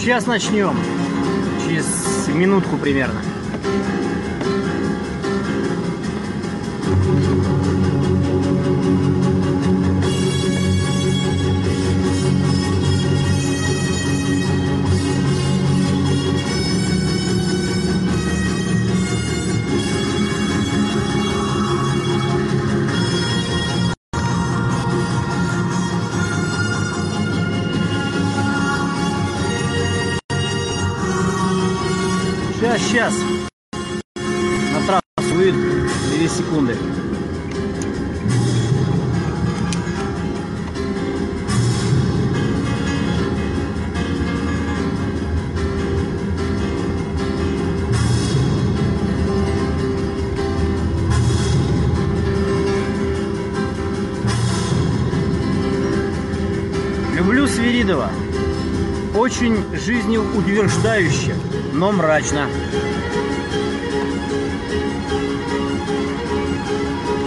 Сейчас начнем. Через минутку примерно. Сейчас. На трассу выйду. Две секунды. Люблю Свиридова. Очень жизнеутверждающе, но мрачно.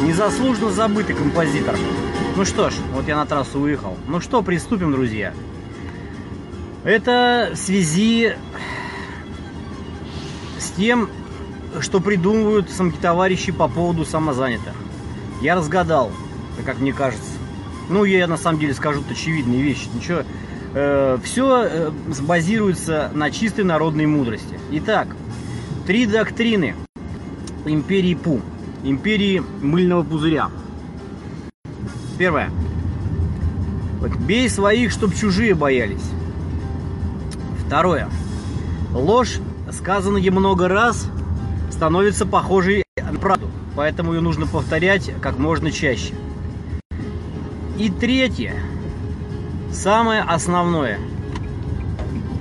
Незаслуженно забытый композитор. Ну что ж, вот я на трассу выехал. Ну что, приступим, друзья. Это в связи с тем, что придумывают самки товарищи по поводу самозанятых. Я разгадал, как мне кажется. Ну, я на самом деле скажу очевидные вещи. Ничего, э, все э, базируется на чистой народной мудрости. Итак, три доктрины империи Пу, империи мыльного пузыря. Первое. Бей своих, чтоб чужие боялись. Второе. Ложь, сказанная много раз, становится похожей на правду, поэтому ее нужно повторять как можно чаще. И третье, самое основное.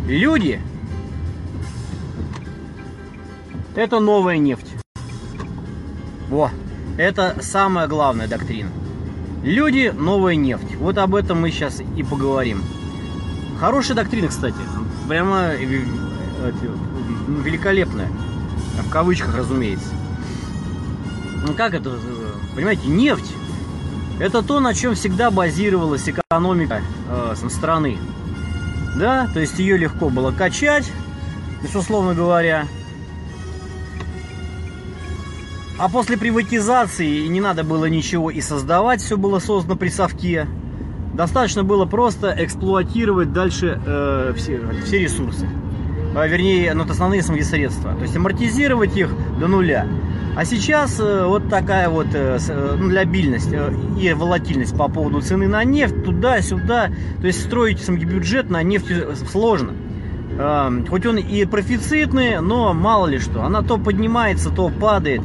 Люди – это новая нефть. Во, это самая главная доктрина. Люди – новая нефть. Вот об этом мы сейчас и поговорим. Хорошая доктрина, кстати. Прямо э, э, великолепная. В кавычках, разумеется. Ну как это, понимаете, нефть это то, на чем всегда базировалась экономика э, страны. Да, то есть ее легко было качать, условно говоря. А после приватизации не надо было ничего и создавать, все было создано при совке. Достаточно было просто эксплуатировать дальше э, все, все ресурсы. А, вернее, ну, основные свои средства. То есть амортизировать их до нуля. А сейчас э, вот такая вот э, э, ну, лябильность и волатильность по поводу цены на нефть, туда-сюда. То есть строить бюджет на нефть сложно. Хоть он и профицитный, но мало ли что. Она то поднимается, то падает.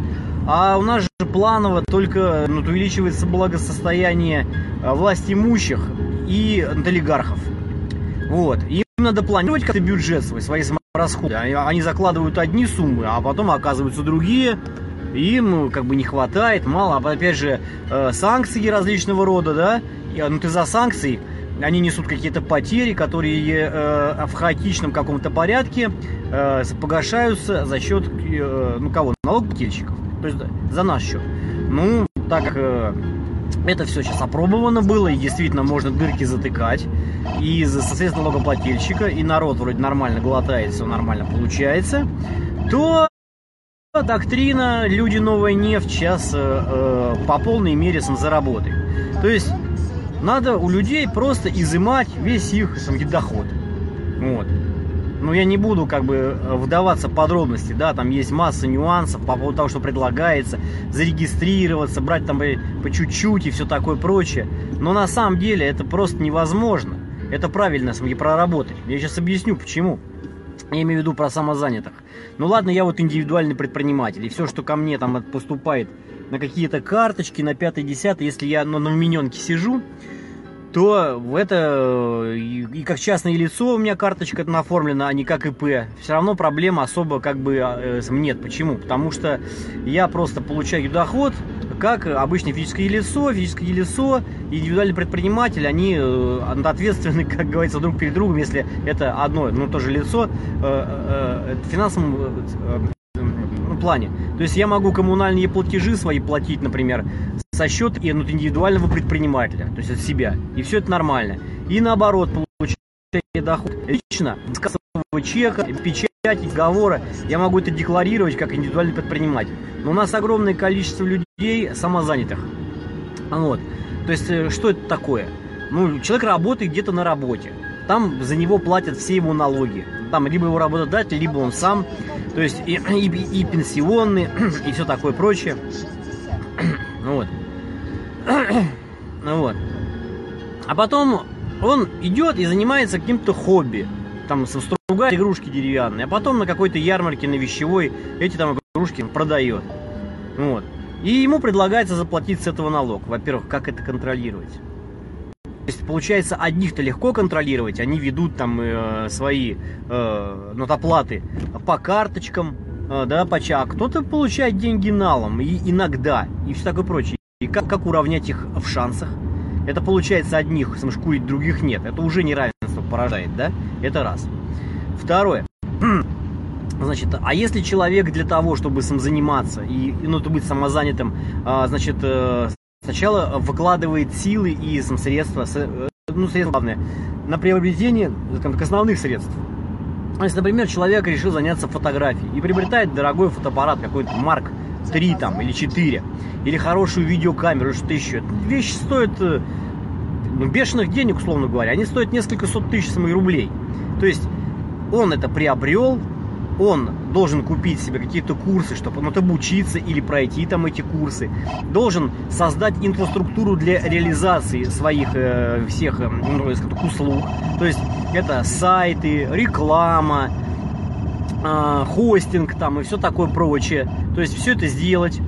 А у нас же планово только ну, увеличивается благосостояние власть имущих и олигархов. Вот. Им надо планировать как-то бюджет свой, свои расходы. Они закладывают одни суммы, а потом оказываются другие. Им как бы не хватает, мало, а опять же э, санкции различного рода, да, ну ты за санкции, они несут какие-то потери, которые э, в хаотичном каком-то порядке э, погашаются за счет, э, ну кого, налогоплательщиков, то есть за наш счет. Ну, так как э, это все сейчас опробовано было, и действительно можно дырки затыкать, и средства налогоплательщика, и народ вроде нормально глотает, все нормально получается, то доктрина «Люди новая нефть» сейчас э, э, по полной мере сам заработает. То есть надо у людей просто изымать весь их сам, доход. Вот. Но я не буду как бы вдаваться в подробности, да, там есть масса нюансов по поводу того, что предлагается, зарегистрироваться, брать там по чуть-чуть и все такое прочее. Но на самом деле это просто невозможно. Это правильно сам, проработать. Я сейчас объясню, почему. Я имею в виду про самозанятых. Ну ладно, я вот индивидуальный предприниматель, и все, что ко мне там поступает на какие-то карточки, на 5-10, если я ну, на миненке сижу, то в это и как частное лицо у меня карточка оформлена, а не как ИП. Все равно проблема особо как бы э, нет. Почему? Потому что я просто получаю доход, как обычное физическое лицо, физическое лицо, индивидуальный предприниматель, они э, ответственны, как говорится, друг перед другом, если это одно, ну, то же лицо, э, плане. То есть я могу коммунальные платежи свои платить, например, со счет ну, индивидуального предпринимателя, то есть от себя. И все это нормально. И наоборот, получать доход лично с кассового чека, печати, договора, я могу это декларировать как индивидуальный предприниматель. Но у нас огромное количество людей самозанятых. Вот. То есть, э, что это такое? Ну, человек работает где-то на работе. Там за него платят все его налоги. Там либо его работодатель, либо он сам. То есть и, и, и пенсионные, и все такое прочее. Вот. Вот. А потом он идет и занимается каким-то хобби. Там стругает игрушки деревянные, а потом на какой-то ярмарке на вещевой эти там игрушки продает. Вот. И ему предлагается заплатить с этого налог. Во-первых, как это контролировать? То есть, получается, одних-то легко контролировать, они ведут там э, свои э, нотоплаты по карточкам, э, да, по ча, а кто-то получает деньги налом, и иногда, и все такое прочее. И как, как уравнять их в шансах? Это получается одних самшкурить, других нет. Это уже неравенство поражает, да? Это раз. Второе. Значит, а если человек для того, чтобы сам заниматься и, ну, то быть самозанятым, а, значит, э, сначала выкладывает силы и сам, средства, э, ну, средства главное, на приобретение скажем основных средств. Если, например, человек решил заняться фотографией и приобретает дорогой фотоаппарат, какой-то Марк 3 там или 4, или хорошую видеокамеру, что-то еще. Вещи стоят э, ну, бешеных денег, условно говоря, они стоят несколько сот тысяч самых рублей. То есть он это приобрел, он должен купить себе какие-то курсы, чтобы ну, обучиться или пройти там эти курсы, должен создать инфраструктуру для реализации своих э, всех э, ну, услуг. То есть это сайты, реклама, э, хостинг там и все такое прочее. То есть все это сделать.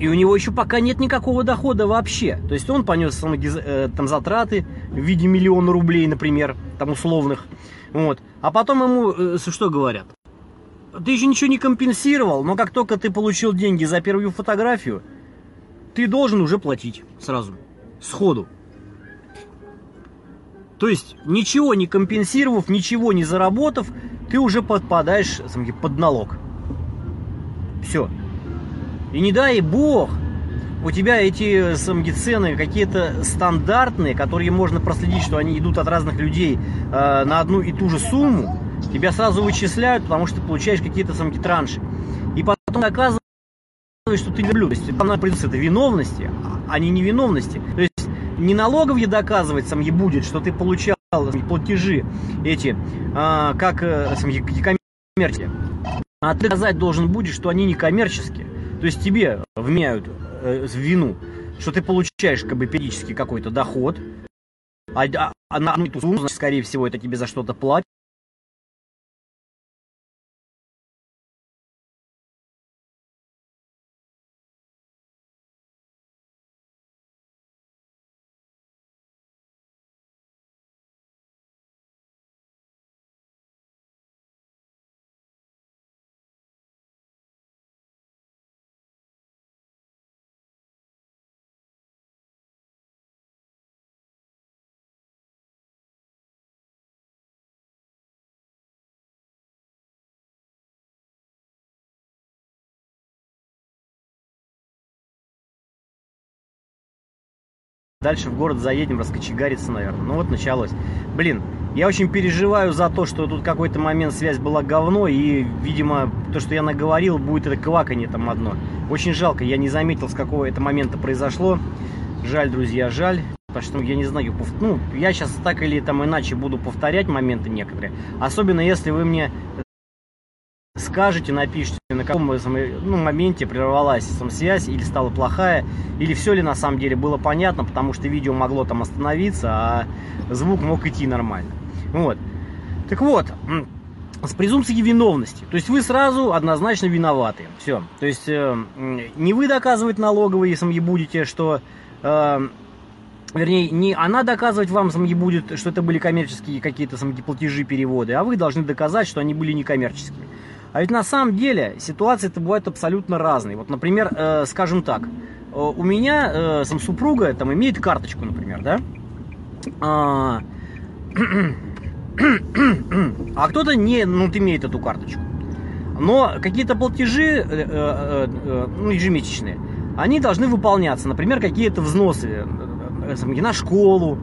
И у него еще пока нет никакого дохода вообще. То есть он понес э, там затраты в виде миллиона рублей, например, там условных. Вот. А потом ему э, что говорят? Ты еще ничего не компенсировал, но как только ты получил деньги за первую фотографию, ты должен уже платить сразу, сходу. То есть, ничего не компенсировав, ничего не заработав, ты уже подпадаешь под налог. Все. И не дай бог, у тебя эти самги цены какие-то стандартные, которые можно проследить, что они идут от разных людей э, на одну и ту же сумму, тебя сразу вычисляют, потому что ты получаешь какие-то самги транши. И потом оказывается, что ты люблю. То есть там придется это виновности, а не невиновности. То есть не налоговье доказывать самги будет, что ты получал платежи эти, э, как э, коммерческие. А ты доказать должен будешь, что они не коммерческие. То есть тебе вменяют э, вину, что ты получаешь как бы периодически какой-то доход, а, а, а на ну, сумму, скорее всего, это тебе за что-то платят. Дальше в город заедем, раскочегариться, наверное. Ну вот началось. Блин, я очень переживаю за то, что тут какой-то момент связь была говно, и, видимо, то, что я наговорил, будет это кваканье там одно. Очень жалко, я не заметил, с какого это момента произошло. Жаль, друзья, жаль. Потому что, ну, я не знаю, ну, я сейчас так или там иначе буду повторять моменты некоторые. Особенно, если вы мне скажете, напишите, на каком ну, моменте прервалась сам связь, или стала плохая, или все ли на самом деле было понятно, потому что видео могло там остановиться, а звук мог идти нормально. Вот. Так вот, с презумпцией виновности. То есть вы сразу однозначно виноваты. Все. То есть э, не вы доказывать налоговые, если вы будете, что... Э, вернее, не она доказывать вам самги будет, что это были коммерческие какие-то самги платежи, переводы, а вы должны доказать, что они были некоммерческими. А ведь на самом деле ситуации-то бывают абсолютно разные. Вот, например, э, скажем так, э, у меня э, сам супруга там имеет карточку, например, да? А, а кто-то не ну, имеет эту карточку. Но какие-то платежи э, э, э, э ну, ежемесячные, они должны выполняться. Например, какие-то взносы э, э, на школу,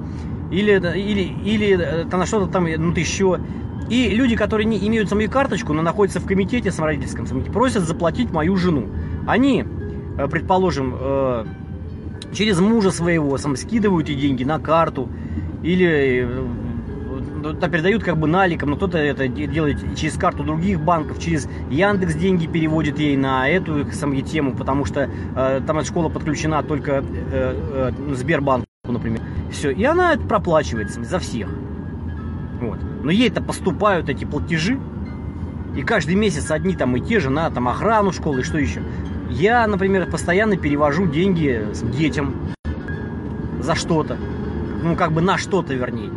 или, или, или на что-то там, ну, еще. И люди, которые не имеют самую карточку, но находятся в комитете самородительском, просят заплатить мою жену. Они, предположим, через мужа своего сам скидывают эти деньги на карту или да, передают как бы наликом, но кто-то это делает через карту других банков, через Яндекс деньги переводит ей на эту самую тему, потому что э, там эта школа подключена только э, э, Сбербанку, например. Все, и она это проплачивается за всех. Вот. Но ей-то поступают эти платежи, и каждый месяц одни там и те же на там охрану школы и что еще. Я, например, постоянно перевожу деньги детям за что-то. Ну, как бы на что-то, вернее.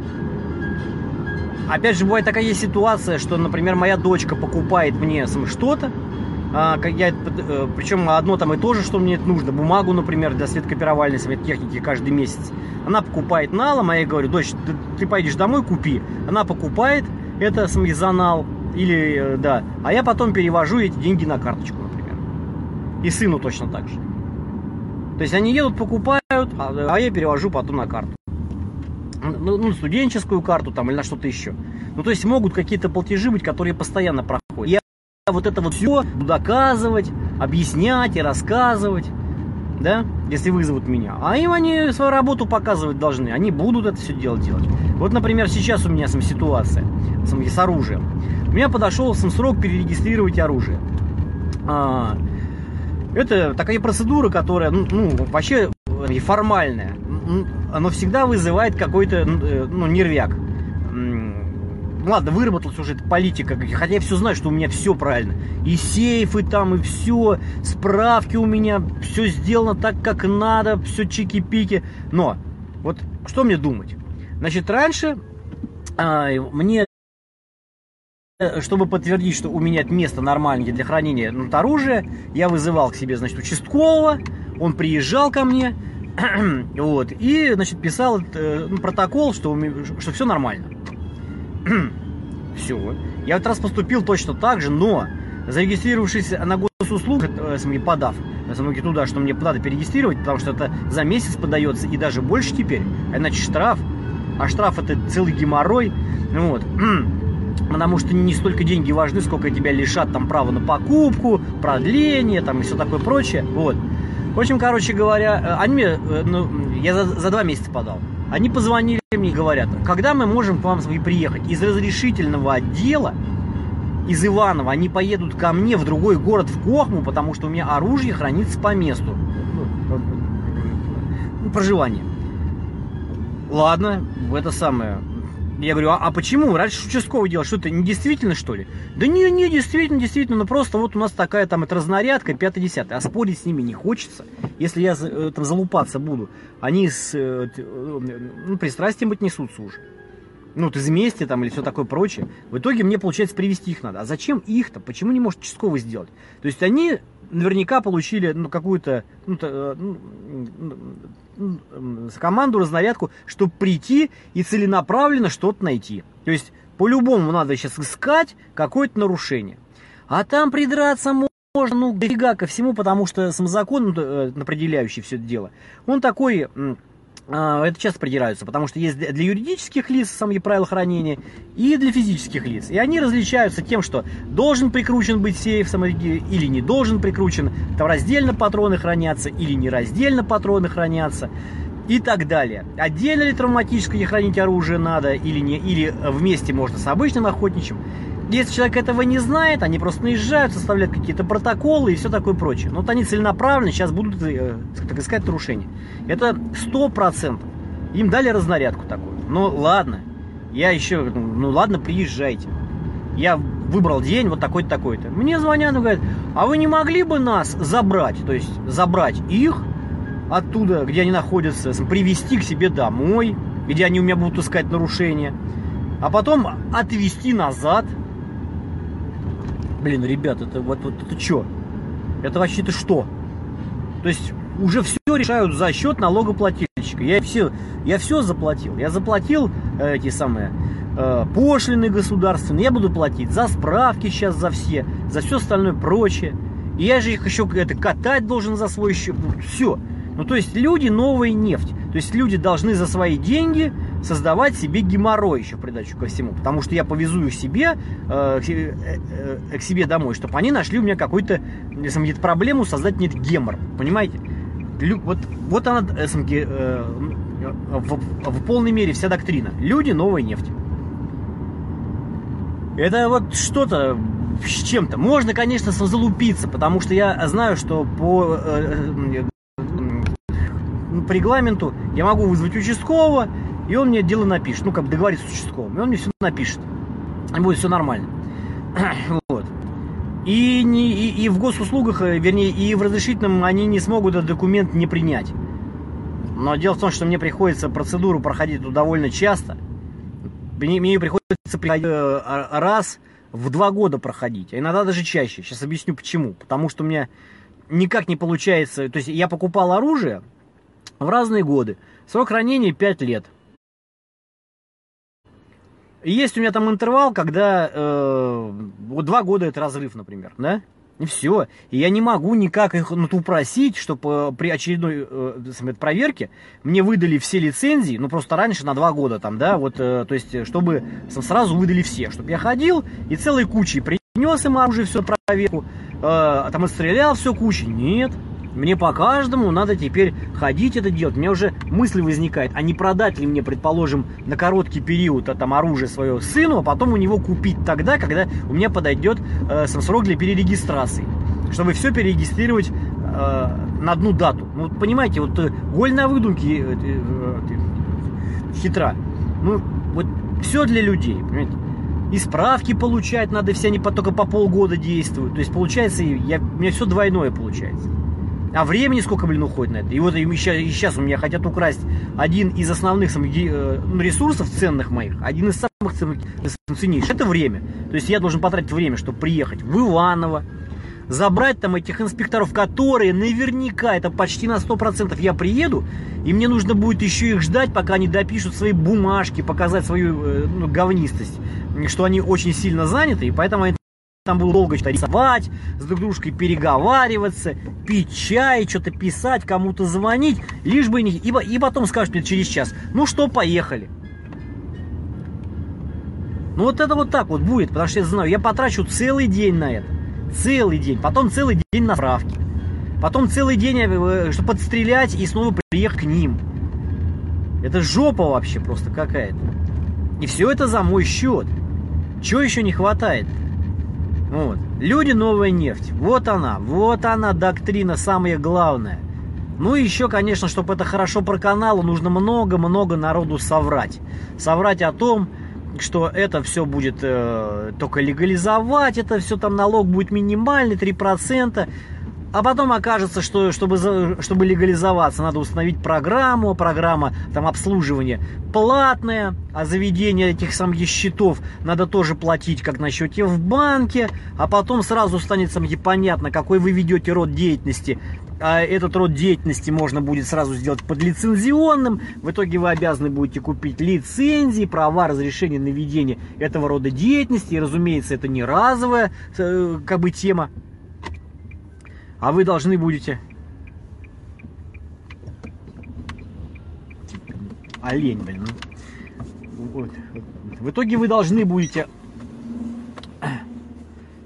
Опять же, бывает такая ситуация, что, например, моя дочка покупает мне что-то, а, я, э, причем одно там и то же, что мне нужно, бумагу, например, для светокопировальной техники каждый месяц. Она покупает налом, а я говорю, дочь, ты, ты пойдешь домой, купи. Она покупает это самизанал, или, э, да, а я потом перевожу эти деньги на карточку, например. И сыну точно так же. То есть они едут, покупают, а, а я перевожу потом на карту ну, ну, студенческую карту там или на что-то еще. Ну, то есть могут какие-то платежи быть, которые постоянно проходят. Вот это вот все доказывать, объяснять и рассказывать, да, если вызовут меня. А им они свою работу показывать должны, они будут это все дело делать. Вот, например, сейчас у меня сам ситуация сам, с оружием. У меня подошел сам срок перерегистрировать оружие. А, это такая процедура, которая, ну, ну вообще формальная оно всегда вызывает какой-то э, ну, нервяк. Ладно, выработалась уже эта политика, хотя я все знаю, что у меня все правильно. И сейфы там, и все, справки у меня, все сделано так, как надо, все чики-пики. Но, вот что мне думать? Значит, раньше а, мне э, чтобы подтвердить, что у меня место нормальное для хранения ну, оружия, я вызывал к себе, значит, участкового, он приезжал ко мне, вот, и, значит, писал э, ну, протокол, что, что все нормально. Все. Я в этот раз поступил точно так же, но зарегистрировавшись на госуслуг, э, подав э, туда, что мне надо перерегистрировать, потому что это за месяц подается и даже больше теперь, а иначе штраф. А штраф это целый геморрой. Вот. Потому что не столько деньги важны, сколько тебя лишат там права на покупку, продление там и все такое прочее. Вот. В общем, короче говоря, э, они мне, э, ну, я за, за два месяца подал. Они позвонили мне и говорят, когда мы можем к вам приехать? Из разрешительного отдела, из Иванова, они поедут ко мне в другой город, в Кохму, потому что у меня оружие хранится по месту ну, ну, проживания. Ладно, это самое, я говорю, а, а почему? Раньше участковый делал, что это не действительно что ли? Да не, не, действительно, действительно, ну просто вот у нас такая там это разнарядка, 5-10, а спорить с ними не хочется. Если я э, там залупаться буду, они с э, ну, пристрастием отнесутся уже. Ну, вот из мести там или все такое прочее. В итоге мне, получается, привести их надо. А зачем их-то? Почему не может участковый сделать? То есть они наверняка получили ну, какую-то ну, э, ну, команду, разнарядку, чтобы прийти и целенаправленно что-то найти. То есть по-любому надо сейчас искать какое-то нарушение. А там придраться можно, ну, дофига ко всему, потому что сам закон, э, определяющий все это дело, он такой это часто придираются, потому что есть для юридических лиц самые правила хранения и для физических лиц. И они различаются тем, что должен прикручен быть сейф или не должен прикручен, там раздельно патроны хранятся или не раздельно патроны хранятся и так далее. Отдельно ли травматическое хранить оружие надо или не, или вместе можно с обычным охотничьим. Если человек этого не знает, они просто наезжают, составляют какие-то протоколы и все такое прочее. Но вот они целенаправленно сейчас будут, э, так искать нарушения. Это сто процентов. Им дали разнарядку такую. Ну ладно, я еще, ну ладно, приезжайте. Я выбрал день вот такой-то, такой-то. Мне звонят и говорят, а вы не могли бы нас забрать, то есть забрать их оттуда, где они находятся, привести к себе домой, где они у меня будут искать нарушения, а потом отвезти назад, Блин, ребят, это вот, вот это что? Это вообще-то что? То есть уже все решают за счет налогоплательщика. Я все, я все заплатил. Я заплатил э, эти самые э, пошлины государственные. Я буду платить за справки сейчас за все, за все остальное прочее. И я же их еще это катать должен за свой счет. Ну, все. Ну, то есть люди новая нефть. То есть люди должны за свои деньги создавать себе геморрой еще придачу ко всему. Потому что я повезу их себе, э, к, себе э, э, к себе домой, чтобы они нашли у меня какую-то если проблему создать мне гемор. Понимаете? Лю, вот, вот она, СМГ, э, в, в полной мере вся доктрина. Люди – новая нефть. Это вот что-то с чем-то. Можно, конечно, залупиться, потому что я знаю, что по, э, э, по регламенту я могу вызвать участкового, и он мне дело напишет. Ну, как бы договориться с участковым. И он мне все напишет. И будет все нормально. вот. И, не, и, и в госуслугах, э, вернее, и в разрешительном они не смогут этот документ не принять. Но дело в том, что мне приходится процедуру проходить довольно часто. Мне, мне приходится э, раз в два года проходить, а иногда даже чаще. Сейчас объясню почему. Потому что у меня никак не получается... То есть я покупал оружие в разные годы. Срок хранения 5 лет. И есть у меня там интервал, когда э, вот два года это разрыв, например, да? И все. И я не могу никак их ну, упросить, чтобы э, при очередной э, проверке мне выдали все лицензии, ну просто раньше на два года там, да, вот, э, то есть, чтобы сразу выдали все, чтобы я ходил и целой кучей принес им оружие, все проверку, э, там отстрелял все кучей. Нет. Мне по каждому надо теперь ходить это делать. У меня уже мысль возникает, а не продать ли мне, предположим, на короткий период а, там оружие свое сыну, а потом у него купить тогда, когда у меня подойдет э, срок для перерегистрации. Чтобы все перерегистрировать э, на одну дату. Ну, вот понимаете, вот э, голь на выдумке э, э, э, хитра. Ну, вот все для людей, понимаете? И справки получать надо, все они только по полгода действуют. То есть получается, я, у меня все двойное получается. А времени сколько, блин, уходит на это. И вот и сейчас, у меня хотят украсть один из основных э, ресурсов ценных моих, один из самых ценных, ценнейших. Это время. То есть я должен потратить время, чтобы приехать в Иваново, забрать там этих инспекторов, которые наверняка, это почти на 100% я приеду, и мне нужно будет еще их ждать, пока они допишут свои бумажки, показать свою э, ну, говнистость, что они очень сильно заняты, и поэтому они там было долго что-то рисовать, с друг дружкой переговариваться, пить чай, что-то писать, кому-то звонить, лишь бы не... И, и потом скажешь мне через час, ну что, поехали. Ну вот это вот так вот будет, потому что я знаю, я потрачу целый день на это. Целый день. Потом целый день на справки. Потом целый день, э, чтобы подстрелять и снова приехать к ним. Это жопа вообще просто какая-то. И все это за мой счет. Чего еще не хватает? Вот. Люди новая нефть. Вот она, вот она доктрина самая главная. Ну и еще, конечно, чтобы это хорошо проканало, нужно много-много народу соврать. Соврать о том, что это все будет э, только легализовать, это все там налог будет минимальный, 3%. А потом окажется, что чтобы, чтобы легализоваться, надо установить программу, программа там обслуживания платная, а заведение этих самых счетов надо тоже платить, как на счете в банке, а потом сразу станет самки понятно, какой вы ведете род деятельности. А этот род деятельности можно будет сразу сделать подлицензионным. В итоге вы обязаны будете купить лицензии, права разрешения на ведение этого рода деятельности. И, разумеется, это не разовая э, как бы тема. А вы должны будете... Олень, блин. Ну. Вот. В итоге вы должны будете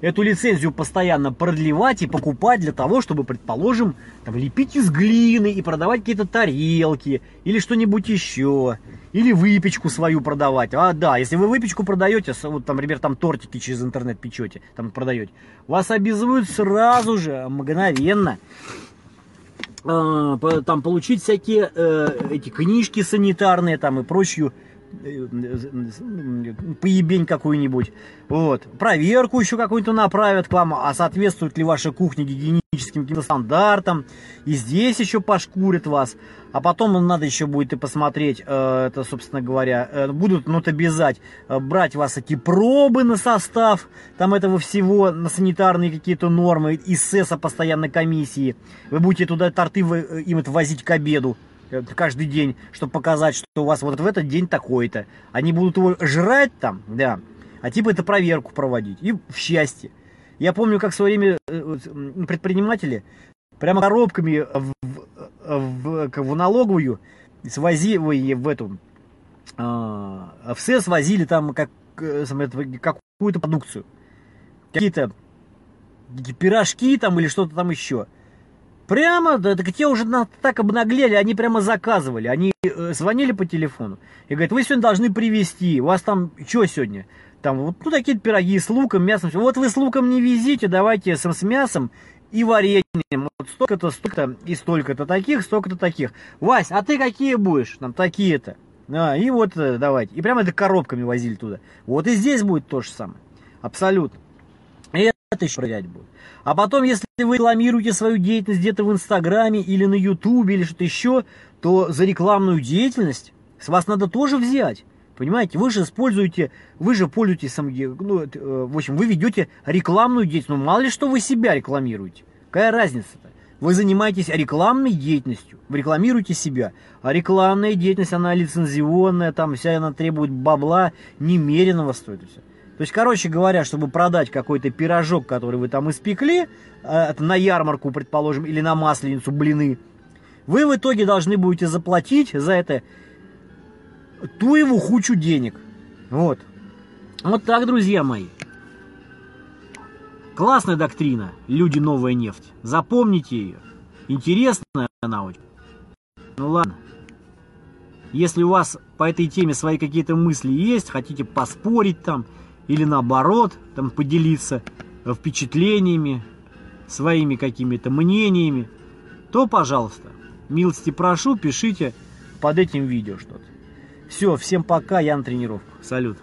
эту лицензию постоянно продлевать и покупать для того, чтобы, предположим, там, лепить из глины и продавать какие-то тарелки или что-нибудь еще. Или выпечку свою продавать. А да, если вы выпечку продаете, вот там, например, там тортики через интернет печете, там продаете, вас обязывают сразу же, мгновенно, э, там получить всякие э, эти книжки санитарные там и прочую поебень какую-нибудь. Вот. Проверку еще какую-то направят к вам, а соответствует ли ваша кухня гигиеническим каким-то стандартам. И здесь еще пошкурят вас. А потом надо еще будет и посмотреть, э, это, собственно говоря, э, будут ну, обязать э, брать вас эти пробы на состав, там этого всего, на санитарные какие-то нормы, из СЭСа постоянной комиссии. Вы будете туда торты им это возить к обеду. Э, каждый день, чтобы показать, что у вас вот в этот день такой-то. Они будут его жрать там, да, а типа это проверку проводить. И в счастье. Я помню, как в свое время э, предприниматели прямо коробками в, в, в, в налоговую свозили в эту а, в СЭС возили там как, э, какую-то продукцию. Какие-то пирожки там или что-то там еще. Прямо, да, так те уже так обнаглели, они прямо заказывали. Они э, звонили по телефону и говорят, вы сегодня должны привезти, у вас там, что сегодня? Там вот ну, такие пироги с луком, мясом. Вот вы с луком не везите, давайте с, с мясом и вареньем. Вот столько-то, столько-то и столько-то таких, столько-то таких. Вась, а ты какие будешь? Там такие-то. А, и вот давайте. И прямо это коробками возили туда. Вот и здесь будет то же самое. Абсолютно. Это еще проверять будет. А потом, если вы рекламируете свою деятельность где-то в Инстаграме или на Ютубе или что-то еще, то за рекламную деятельность с вас надо тоже взять. Понимаете, вы же используете, вы же пользуетесь, ну, э, в общем, вы ведете рекламную деятельность. Ну, мало ли что вы себя рекламируете. Какая разница-то? Вы занимаетесь рекламной деятельностью, вы рекламируете себя. А рекламная деятельность, она лицензионная, там вся она требует бабла немеренного стоит. Все. То есть, короче говоря, чтобы продать какой-то пирожок, который вы там испекли, э, на ярмарку, предположим, или на масленицу, блины, вы в итоге должны будете заплатить за это ту его хучу денег. Вот. Вот так, друзья мои. Классная доктрина «Люди. Новая нефть». Запомните ее. Интересная она очень. Ну ладно. Если у вас по этой теме свои какие-то мысли есть, хотите поспорить там, или наоборот, там поделиться впечатлениями, своими какими-то мнениями, то, пожалуйста, милости прошу, пишите под этим видео что-то. Все, всем пока, я на тренировку. Салют.